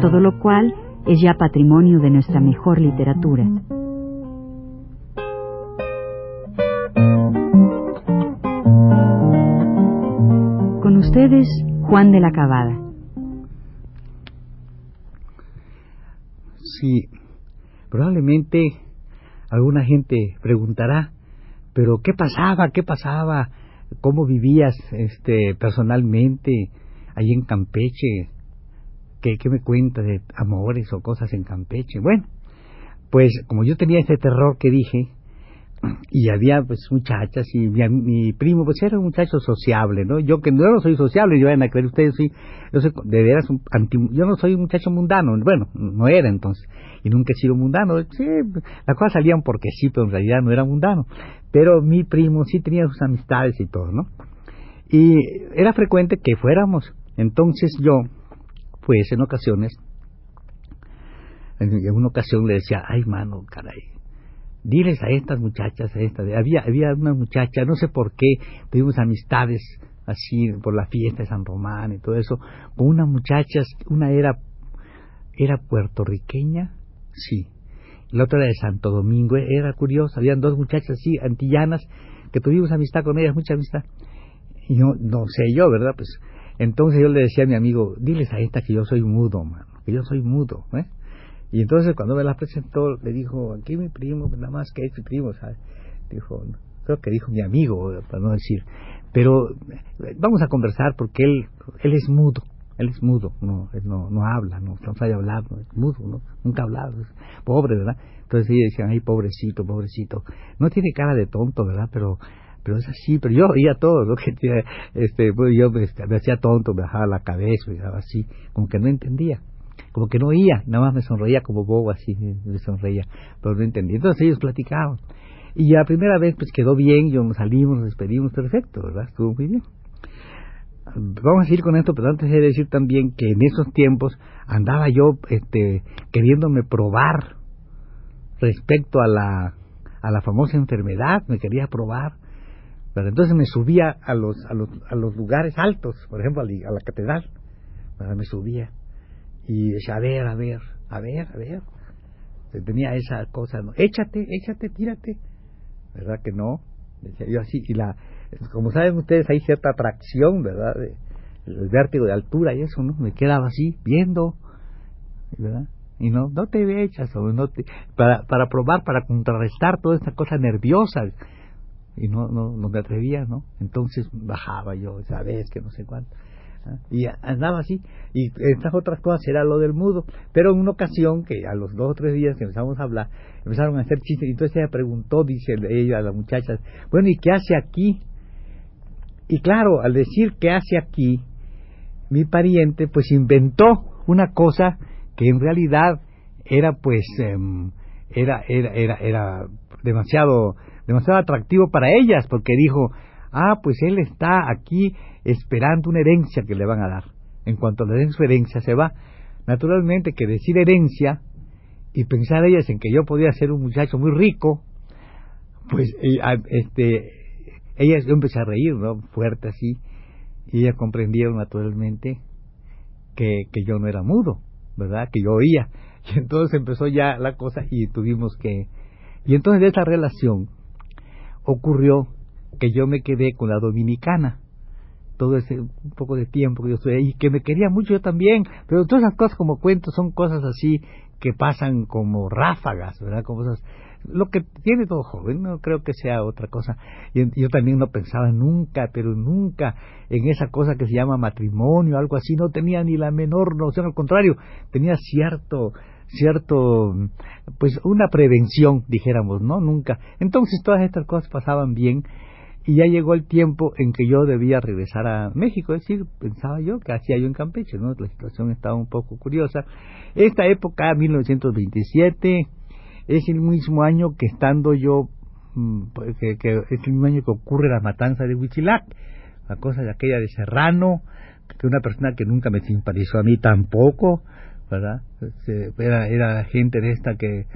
todo lo cual es ya patrimonio de nuestra mejor literatura. Con ustedes, Juan de la Cabada. Sí, probablemente alguna gente preguntará, pero ¿qué pasaba? ¿Qué pasaba? ¿Cómo vivías este personalmente ahí en Campeche? ¿Qué, ¿Qué me cuenta de amores o cosas en Campeche? Bueno, pues como yo tenía ese terror que dije, y había pues muchachas y mi, primo pues era un muchacho sociable no yo que no soy sociable yo van a creer ustedes sí yo soy de veras un yo no soy un muchacho mundano bueno no era entonces y nunca he sido mundano sí las cosas salían porque sí pero en realidad no era mundano pero mi primo sí tenía sus amistades y todo no y era frecuente que fuéramos entonces yo pues en ocasiones en una ocasión le decía ay mano caray diles a estas muchachas, a estas, había, había una muchacha, no sé por qué, tuvimos amistades así por la fiesta de San Román y todo eso, con una muchacha, una era, era puertorriqueña, sí, la otra era de Santo Domingo, era curioso, habían dos muchachas así, antillanas, que tuvimos amistad con ellas, mucha amistad, y no, no sé yo, ¿verdad? Pues entonces yo le decía a mi amigo, diles a esta que yo soy mudo, mano, que yo soy mudo, ¿eh? Y entonces cuando me la presentó, le dijo, aquí mi primo, nada más que es mi primo, ¿sabes? Dijo, creo que dijo mi amigo, para no decir, pero vamos a conversar porque él, él es mudo, él es mudo, no, no, habla, no, no sabe hablar, es mudo, ¿no? nunca ha hablado, es pobre, ¿verdad? Entonces ellos decían, ay, pobrecito, pobrecito, no tiene cara de tonto, ¿verdad? Pero pero es así, pero yo oía todo, lo que este, pues yo este, me hacía tonto, me bajaba la cabeza, me daba así, como que no entendía como que no oía, nada más me sonreía como bobo así, me sonreía, pero no entendía. Entonces ellos platicaban. Y la primera vez pues quedó bien, yo nos salimos, nos despedimos, perfecto, ¿verdad? Estuvo muy bien. Vamos a seguir con esto, pero antes de decir también que en esos tiempos andaba yo este, queriéndome probar respecto a la, a la famosa enfermedad, me quería probar. Pero entonces me subía a los, a los, a los lugares altos, por ejemplo a la, catedral, me subía y decía, a ver, a ver, a ver, a ver. Tenía esa cosa, ¿no? échate, échate, tírate. ¿Verdad que no? Decía yo así, y la, como saben ustedes, hay cierta atracción, ¿verdad? De, el vértigo de altura y eso, ¿no? Me quedaba así, viendo, ¿verdad? Y no, no te echas, o no te, para, para probar, para contrarrestar toda esta cosa nerviosa. Y no, no, no me atrevía, ¿no? Entonces bajaba yo, sabes que no sé cuánto y andaba así y estas otras cosas era lo del mudo. Pero en una ocasión que a los dos o tres días que empezamos a hablar empezaron a hacer chistes y entonces ella preguntó dice ella a la muchacha bueno y qué hace aquí y claro al decir qué hace aquí mi pariente pues inventó una cosa que en realidad era pues em, era era era era demasiado demasiado atractivo para ellas porque dijo ah pues él está aquí esperando una herencia que le van a dar. En cuanto le den su herencia, se va. Naturalmente que decir herencia y pensar ellas en que yo podía ser un muchacho muy rico, pues este, ellas, yo empecé a reír, ¿no? Fuerte así, y ellas comprendieron naturalmente que, que yo no era mudo, ¿verdad? Que yo oía. Y entonces empezó ya la cosa y tuvimos que... Y entonces de esa relación ocurrió que yo me quedé con la dominicana todo ese un poco de tiempo que yo estoy ahí, que me quería mucho yo también, pero todas esas cosas como cuento son cosas así que pasan como ráfagas, ¿verdad? Como esas, lo que tiene todo joven, no creo que sea otra cosa. Y yo también no pensaba nunca, pero nunca en esa cosa que se llama matrimonio, algo así, no tenía ni la menor noción, al contrario, tenía cierto cierto pues una prevención dijéramos no nunca entonces todas estas cosas pasaban bien y ya llegó el tiempo en que yo debía regresar a México, es decir, pensaba yo que hacía yo en Campeche, ¿no? La situación estaba un poco curiosa. Esta época, 1927, es el mismo año que estando yo, mm, pues, que, es el mismo año que ocurre la matanza de Huichilac, la cosa de aquella de Serrano, que una persona que nunca me simpatizó a mí tampoco, ¿verdad? Era, era gente de esta que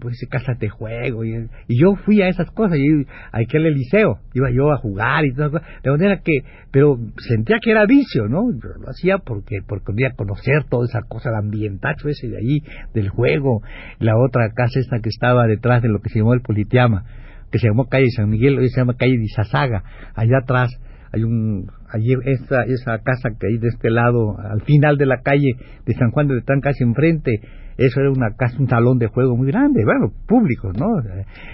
pues casas de juego y, yo fui a esas cosas y a aquel liceo iba yo a jugar y todo de manera que pero sentía que era vicio no yo lo hacía porque porque quería conocer toda esa cosa de ambientacho ese de ahí del juego la otra casa esta que estaba detrás de lo que se llamó el Politiama que se llamó calle San Miguel hoy se llama calle de Izazaga allá atrás hay un allí esa esa casa que hay de este lado al final de la calle de San Juan de Letán casi enfrente eso era una casa, un salón de juego muy grande, bueno, público, ¿no?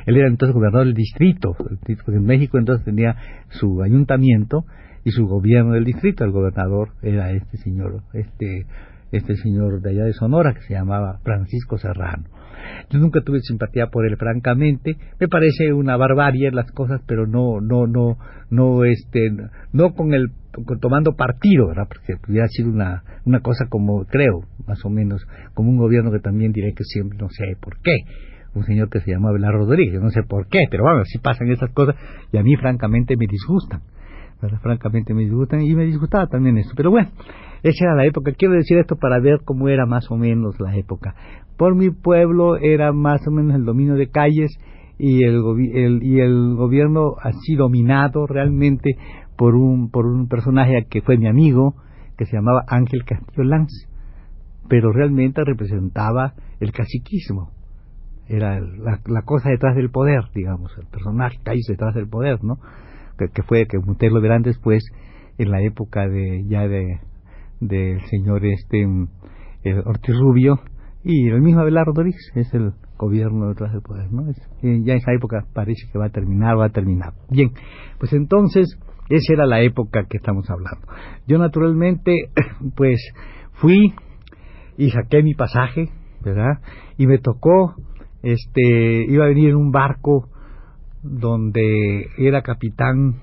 Él era entonces gobernador del distrito, en México entonces tenía su ayuntamiento y su gobierno del distrito, el gobernador era este señor, este, este señor de allá de Sonora que se llamaba Francisco Serrano. Yo nunca tuve simpatía por él, francamente. Me parece una barbarie las cosas, pero no, no, no, no, este, no con el, tomando partido, ¿verdad? Porque hubiera sido una, una cosa como, creo, más o menos, como un gobierno que también diré que siempre, no sé por qué, un señor que se llama Belar Rodríguez, no sé por qué, pero bueno, si pasan esas cosas y a mí francamente me disgustan. francamente me disgustan y me disgustaba también eso. Pero bueno, esa era la época. Quiero decir esto para ver cómo era más o menos la época por mi pueblo era más o menos el dominio de calles y el, y el gobierno así dominado realmente por un, por un personaje que fue mi amigo, que se llamaba Ángel Castillo Lanz, pero realmente representaba el caciquismo, era la, cosa detrás del poder, digamos, el personaje que detrás del poder, ¿no? Que, fue, que ustedes lo verán después, en la época de ya de del señor este el Ortiz Rubio, y el mismo Abelardo Rodríguez es el gobierno detrás del poder, ¿no? ya esa época parece que va a terminar, va a terminar. Bien, pues entonces, esa era la época que estamos hablando. Yo naturalmente, pues fui y saqué mi pasaje, ¿verdad? Y me tocó, este, iba a venir en un barco donde era capitán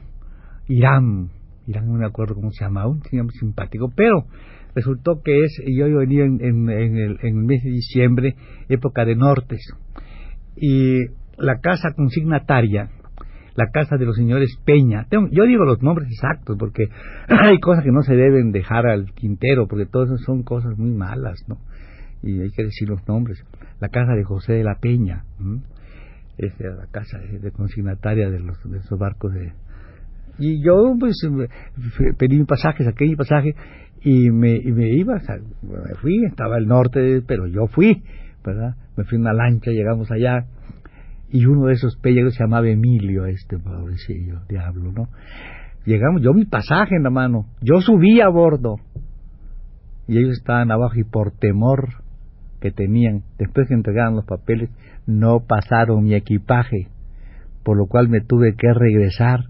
Irán, Irán no me acuerdo cómo se llamaba, un señor simpático, pero resultó que es, yo venía en, en, el, en, el, mes de diciembre, época de nortes, y la casa consignataria, la casa de los señores Peña, yo digo los nombres exactos porque hay cosas que no se deben dejar al quintero, porque todas son cosas muy malas, ¿no? Y hay que decir los nombres. La casa de José de la Peña, es la casa de, consignataria de, los, de esos barcos de... Y yo, pues, pedí mi pasaje, saqué mi pasaje, y me, y me iba, me fui, estaba al norte, pero yo fui, ¿verdad? Me fui en una lancha, llegamos allá, y uno de esos pellegos se llamaba Emilio, este pobrecillo, diablo, ¿no? Llegamos, yo mi pasaje en la mano, yo subí a bordo, y ellos estaban abajo, y por temor que tenían, después que entregaron los papeles, no pasaron mi equipaje, por lo cual me tuve que regresar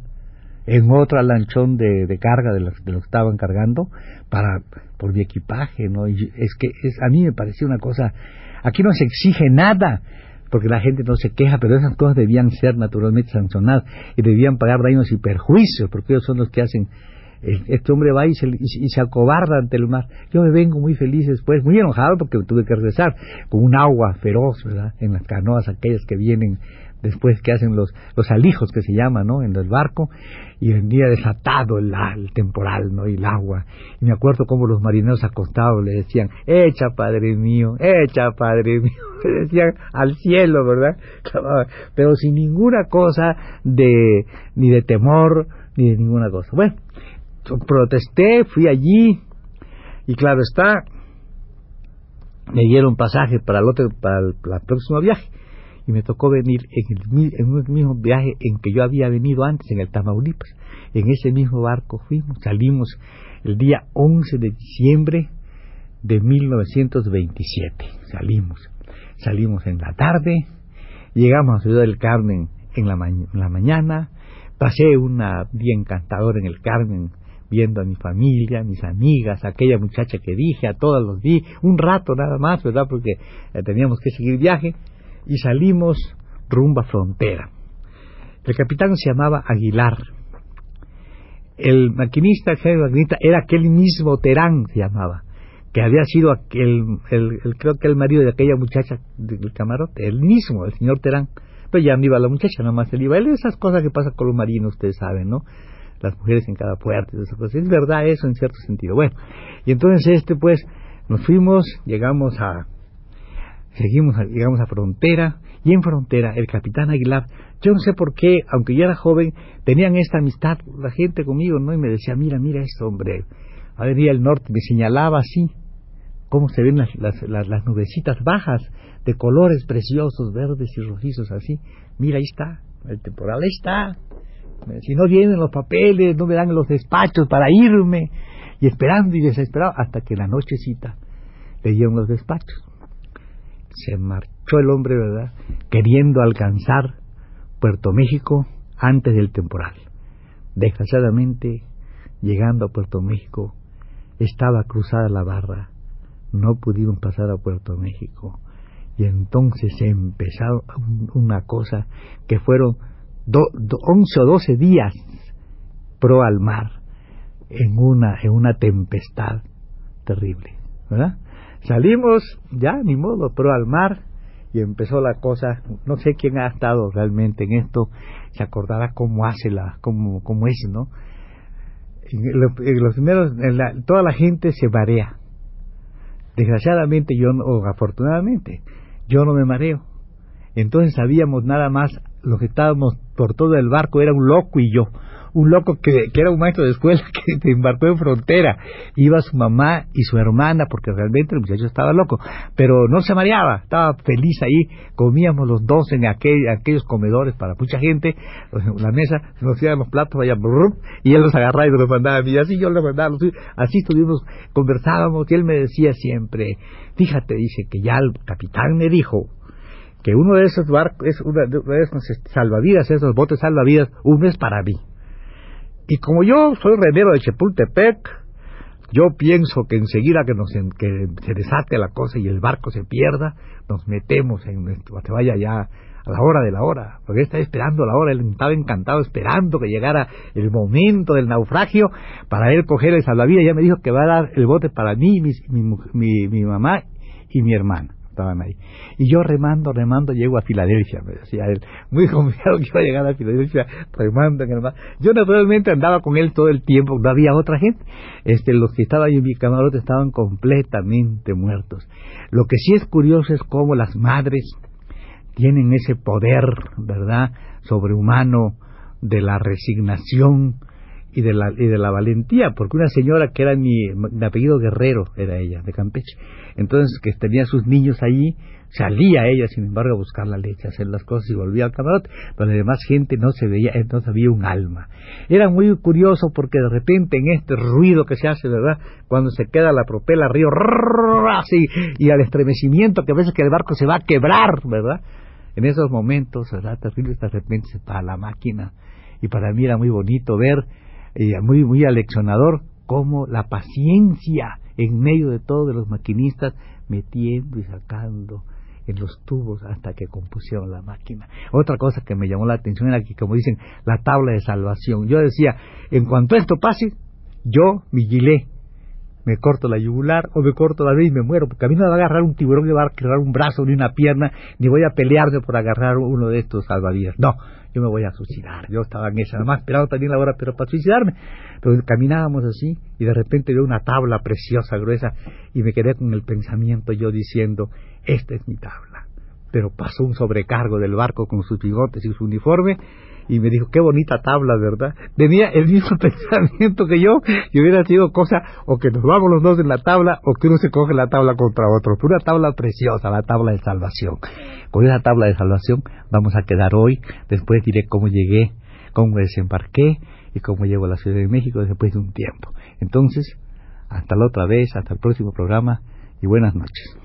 en otra lanchón de, de carga de los, de los que estaban cargando para por mi equipaje no y es que es, a mí me pareció una cosa aquí no se exige nada porque la gente no se queja pero esas cosas debían ser naturalmente sancionadas y debían pagar daños y perjuicios porque ellos son los que hacen eh, este hombre va y se, y, se acobarda ante el mar. Yo me vengo muy feliz después, muy enojado porque tuve que regresar con un agua feroz, ¿verdad? En las canoas aquellas que vienen después que hacen los, los alijos que se llaman, ¿no? En el barco, y venía desatado el, el, temporal, ¿no? Y el agua. Y me acuerdo cómo los marineros acostados le decían, echa padre mío, echa padre mío, le decían al cielo, ¿verdad? Pero sin ninguna cosa de, ni de temor, ni de ninguna cosa. Bueno, protesté, fui allí, y claro está, me dieron pasaje para el otro, para el próximo viaje y me tocó venir en el, en el mismo viaje en que yo había venido antes, en el Tamaulipas. En ese mismo barco fuimos, salimos el día 11 de diciembre de 1927. Salimos, salimos en la tarde, llegamos a Ciudad del Carmen en la, en la mañana, pasé un día encantador en el Carmen viendo a mi familia, mis amigas, aquella muchacha que dije, a todas los vi, un rato nada más, ¿verdad? Porque eh, teníamos que seguir viaje y salimos rumbo a frontera. El capitán se llamaba Aguilar el maquinista, jefe maquinista, era aquel mismo Terán, se llamaba, que había sido aquel, el, creo que el marido de aquella muchacha del camarote, el mismo, el señor Terán. Pero ya no iba la muchacha, nomás él iba. Él, esas cosas que pasan con los marinos, ustedes saben, ¿no? Las mujeres en cada puerta, esas cosas. Es verdad eso en cierto sentido. Bueno, y entonces este, pues, nos fuimos, llegamos a, seguimos, llegamos a frontera, y en frontera el capitán Aguilar, yo no sé por qué, aunque yo era joven, tenían esta amistad la gente conmigo, ¿no? Y me decía, mira, mira esto, hombre, a venir al norte, me señalaba así, cómo se ven las, las, las, nubecitas bajas, de colores preciosos, verdes y rojizos así, mira, ahí está, el temporal ahí está, si no vienen los papeles, no me dan los despachos para irme, y esperando y desesperado, hasta que la nochecita le dieron los despachos se marchó el hombre, ¿verdad? Queriendo alcanzar Puerto México antes del temporal. Desgraciadamente, llegando a Puerto México, estaba cruzada la barra, no pudieron pasar a Puerto México. Y entonces se empezó una cosa que fueron once o doce días pro al mar en una, en una tempestad terrible, ¿verdad? Salimos, ya, ni modo, pero al mar y empezó la cosa, no sé quién ha estado realmente en esto, se acordará cómo hace la, cómo, cómo es, ¿no? En los primeros, toda la gente se marea. Desgraciadamente yo, o afortunadamente, yo no me mareo. Entonces sabíamos nada más, los que estábamos por todo el barco era un loco y yo un loco que, era un maestro de escuela que se embarcó en frontera. Iba su mamá y su hermana, porque realmente el muchacho estaba loco, pero no se mareaba, estaba feliz ahí. Comíamos los dos en aquellos comedores para mucha gente, la mesa, nos hacían los platos, vaya, y él los agarraba y nos los mandaba a mí, así yo los mandaba, así estuvimos, conversábamos, y él me decía siempre, fíjate, dice que ya el capitán me dijo, que uno de esos barcos, es una de esos salvavidas, esos botes salvavidas, uno es para mí. Y como yo soy remero de Chapultepec, yo pienso que enseguida que, nos, que se desate la cosa y el barco se pierda, nos metemos en nuestro, se vaya ya a la hora de la hora, porque él estaba esperando la hora, él estaba encantado esperando que llegara el momento del naufragio para él coger el salvavidas, ya me dijo que va a dar el bote para mí, mi, mi, mi mamá y mi hermana estaban ahí. Y yo remando, remando, llego a Filadelfia, me decía él, muy confiado que iba a llegar a Filadelfia, remando en el mar. Yo naturalmente andaba con él todo el tiempo, no había otra gente. Este, los que estaban en mi camarote estaban completamente muertos. Lo que sí es curioso es cómo las madres tienen ese poder, ¿verdad?, sobrehumano de la resignación, y de la y de la valentía porque una señora que era mi apellido Guerrero era ella de Campeche. Entonces que tenía sus niños allí salía ella sin embargo a buscar la leche a hacer las cosas y volvía al camarote la demás gente no se veía no había un alma. Era muy curioso porque de repente en este ruido que se hace verdad cuando se queda la propela río así y al estremecimiento que a veces que el barco se va a quebrar verdad en esos momentos verdad de repente se para la máquina. Y para mí era muy bonito ver muy, muy aleccionador como la paciencia en medio de todo de los maquinistas metiendo y sacando en los tubos hasta que compusieron la máquina. Otra cosa que me llamó la atención era que, como dicen, la tabla de salvación. Yo decía, en cuanto esto pase, yo vigilé, me corto la yugular o me corto la vida y me muero, porque a mí no me va a agarrar un tiburón, ni va a agarrar un brazo ni una pierna, ni voy a pelearme por agarrar uno de estos salvavidas. No, yo me voy a suicidar. Yo estaba en esa, nada más esperando también la hora, pero para suicidarme. Pero caminábamos así y de repente veo una tabla preciosa, gruesa, y me quedé con el pensamiento yo diciendo, esta es mi tabla. Pero pasó un sobrecargo del barco con sus bigotes y su uniforme y me dijo, qué bonita tabla, ¿verdad? Tenía el mismo pensamiento que yo, y hubiera sido cosa, o que nos vamos los dos en la tabla, o que uno se coge la tabla contra otro. Pero una tabla preciosa, la tabla de salvación. Con esa tabla de salvación vamos a quedar hoy, después diré cómo llegué, cómo desembarqué, y cómo llego a la Ciudad de México después de un tiempo. Entonces, hasta la otra vez, hasta el próximo programa, y buenas noches.